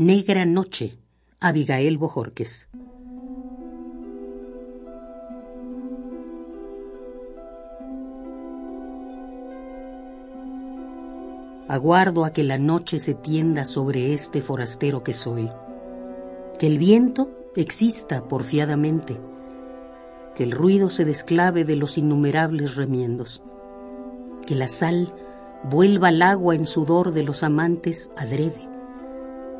Negra Noche, Abigail Bojorques. Aguardo a que la noche se tienda sobre este forastero que soy, que el viento exista porfiadamente, que el ruido se desclave de los innumerables remiendos, que la sal vuelva al agua en sudor de los amantes adrede,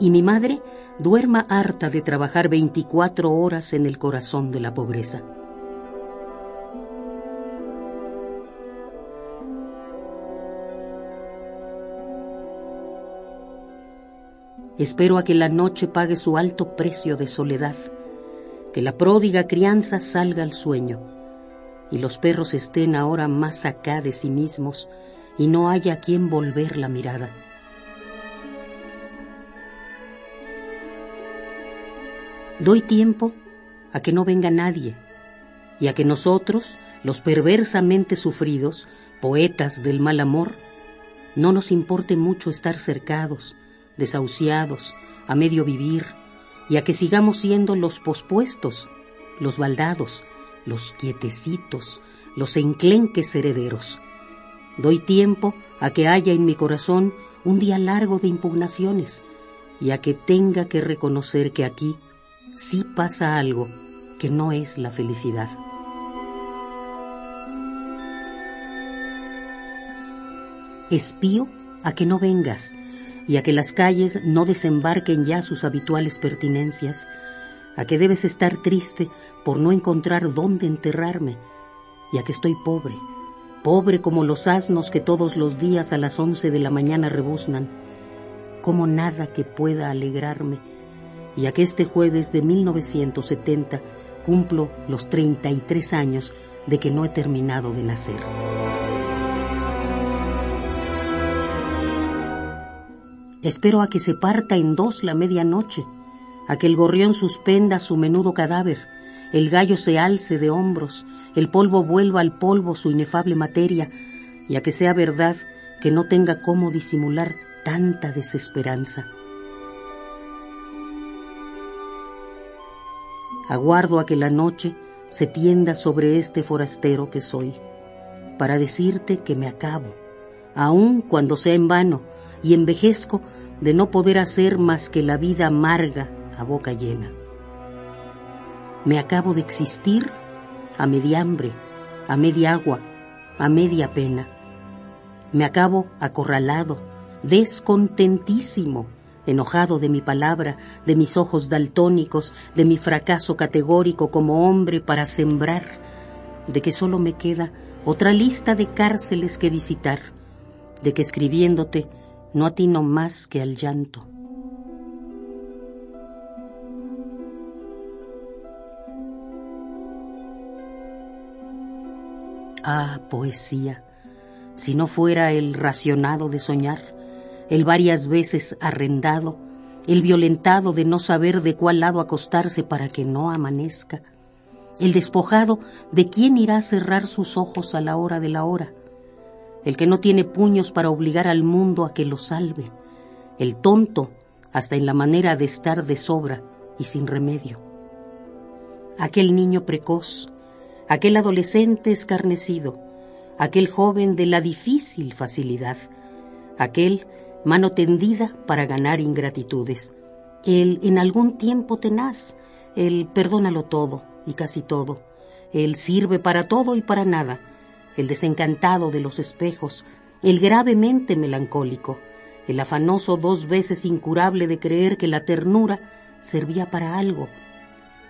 y mi madre duerma harta de trabajar 24 horas en el corazón de la pobreza. Espero a que la noche pague su alto precio de soledad, que la pródiga crianza salga al sueño y los perros estén ahora más acá de sí mismos y no haya quien volver la mirada. Doy tiempo a que no venga nadie y a que nosotros, los perversamente sufridos, poetas del mal amor, no nos importe mucho estar cercados, desahuciados, a medio vivir, y a que sigamos siendo los pospuestos, los baldados, los quietecitos, los enclenques herederos. Doy tiempo a que haya en mi corazón un día largo de impugnaciones y a que tenga que reconocer que aquí sí pasa algo que no es la felicidad. Espío a que no vengas y a que las calles no desembarquen ya sus habituales pertinencias, a que debes estar triste por no encontrar dónde enterrarme, y a que estoy pobre, pobre como los asnos que todos los días a las once de la mañana rebuznan, como nada que pueda alegrarme, y a que este jueves de 1970 cumplo los 33 años de que no he terminado de nacer. Espero a que se parta en dos la medianoche, a que el gorrión suspenda su menudo cadáver, el gallo se alce de hombros, el polvo vuelva al polvo su inefable materia, y a que sea verdad que no tenga cómo disimular tanta desesperanza. Aguardo a que la noche se tienda sobre este forastero que soy, para decirte que me acabo, aun cuando sea en vano, y envejezco de no poder hacer más que la vida amarga a boca llena. Me acabo de existir a media hambre, a media agua, a media pena. Me acabo acorralado, descontentísimo, enojado de mi palabra, de mis ojos daltónicos, de mi fracaso categórico como hombre para sembrar, de que solo me queda otra lista de cárceles que visitar, de que escribiéndote no atino más que al llanto. Ah, poesía, si no fuera el racionado de soñar, el varias veces arrendado, el violentado de no saber de cuál lado acostarse para que no amanezca, el despojado de quién irá a cerrar sus ojos a la hora de la hora, el que no tiene puños para obligar al mundo a que lo salve, el tonto hasta en la manera de estar de sobra y sin remedio. Aquel niño precoz, aquel adolescente escarnecido, aquel joven de la difícil facilidad, aquel mano tendida para ganar ingratitudes, el en algún tiempo tenaz, el perdónalo todo y casi todo, el sirve para todo y para nada, el desencantado de los espejos, el gravemente melancólico, el afanoso dos veces incurable de creer que la ternura servía para algo,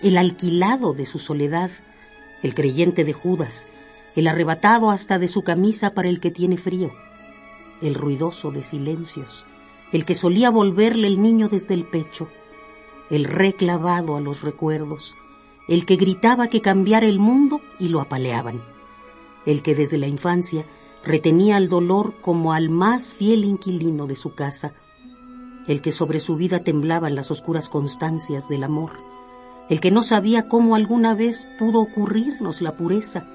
el alquilado de su soledad, el creyente de Judas, el arrebatado hasta de su camisa para el que tiene frío, el ruidoso de silencios, el que solía volverle el niño desde el pecho, el reclavado a los recuerdos, el que gritaba que cambiara el mundo y lo apaleaban el que desde la infancia retenía el dolor como al más fiel inquilino de su casa, el que sobre su vida temblaban las oscuras constancias del amor, el que no sabía cómo alguna vez pudo ocurrirnos la pureza,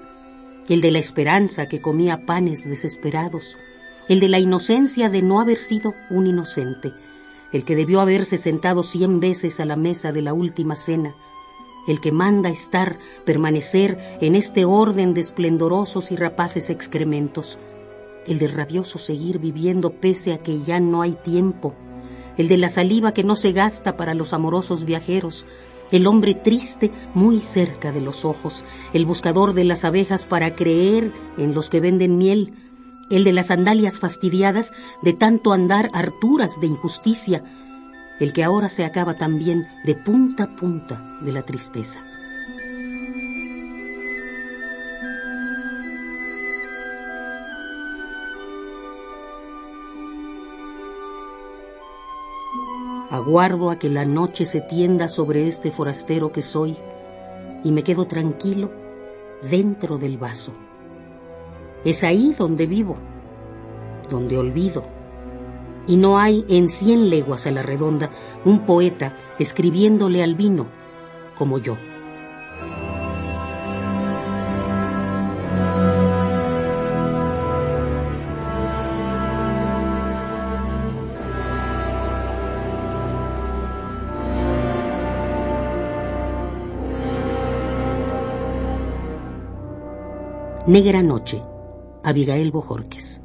el de la esperanza que comía panes desesperados, el de la inocencia de no haber sido un inocente, el que debió haberse sentado cien veces a la mesa de la última cena, el que manda estar, permanecer en este orden de esplendorosos y rapaces excrementos, el de rabioso seguir viviendo pese a que ya no hay tiempo, el de la saliva que no se gasta para los amorosos viajeros, el hombre triste muy cerca de los ojos, el buscador de las abejas para creer en los que venden miel, el de las sandalias fastidiadas de tanto andar harturas de injusticia, el que ahora se acaba también de punta a punta de la tristeza. Aguardo a que la noche se tienda sobre este forastero que soy y me quedo tranquilo dentro del vaso. Es ahí donde vivo, donde olvido. Y no hay en cien leguas a la redonda un poeta escribiéndole al vino como yo. Negra Noche, Abigail Bojorques.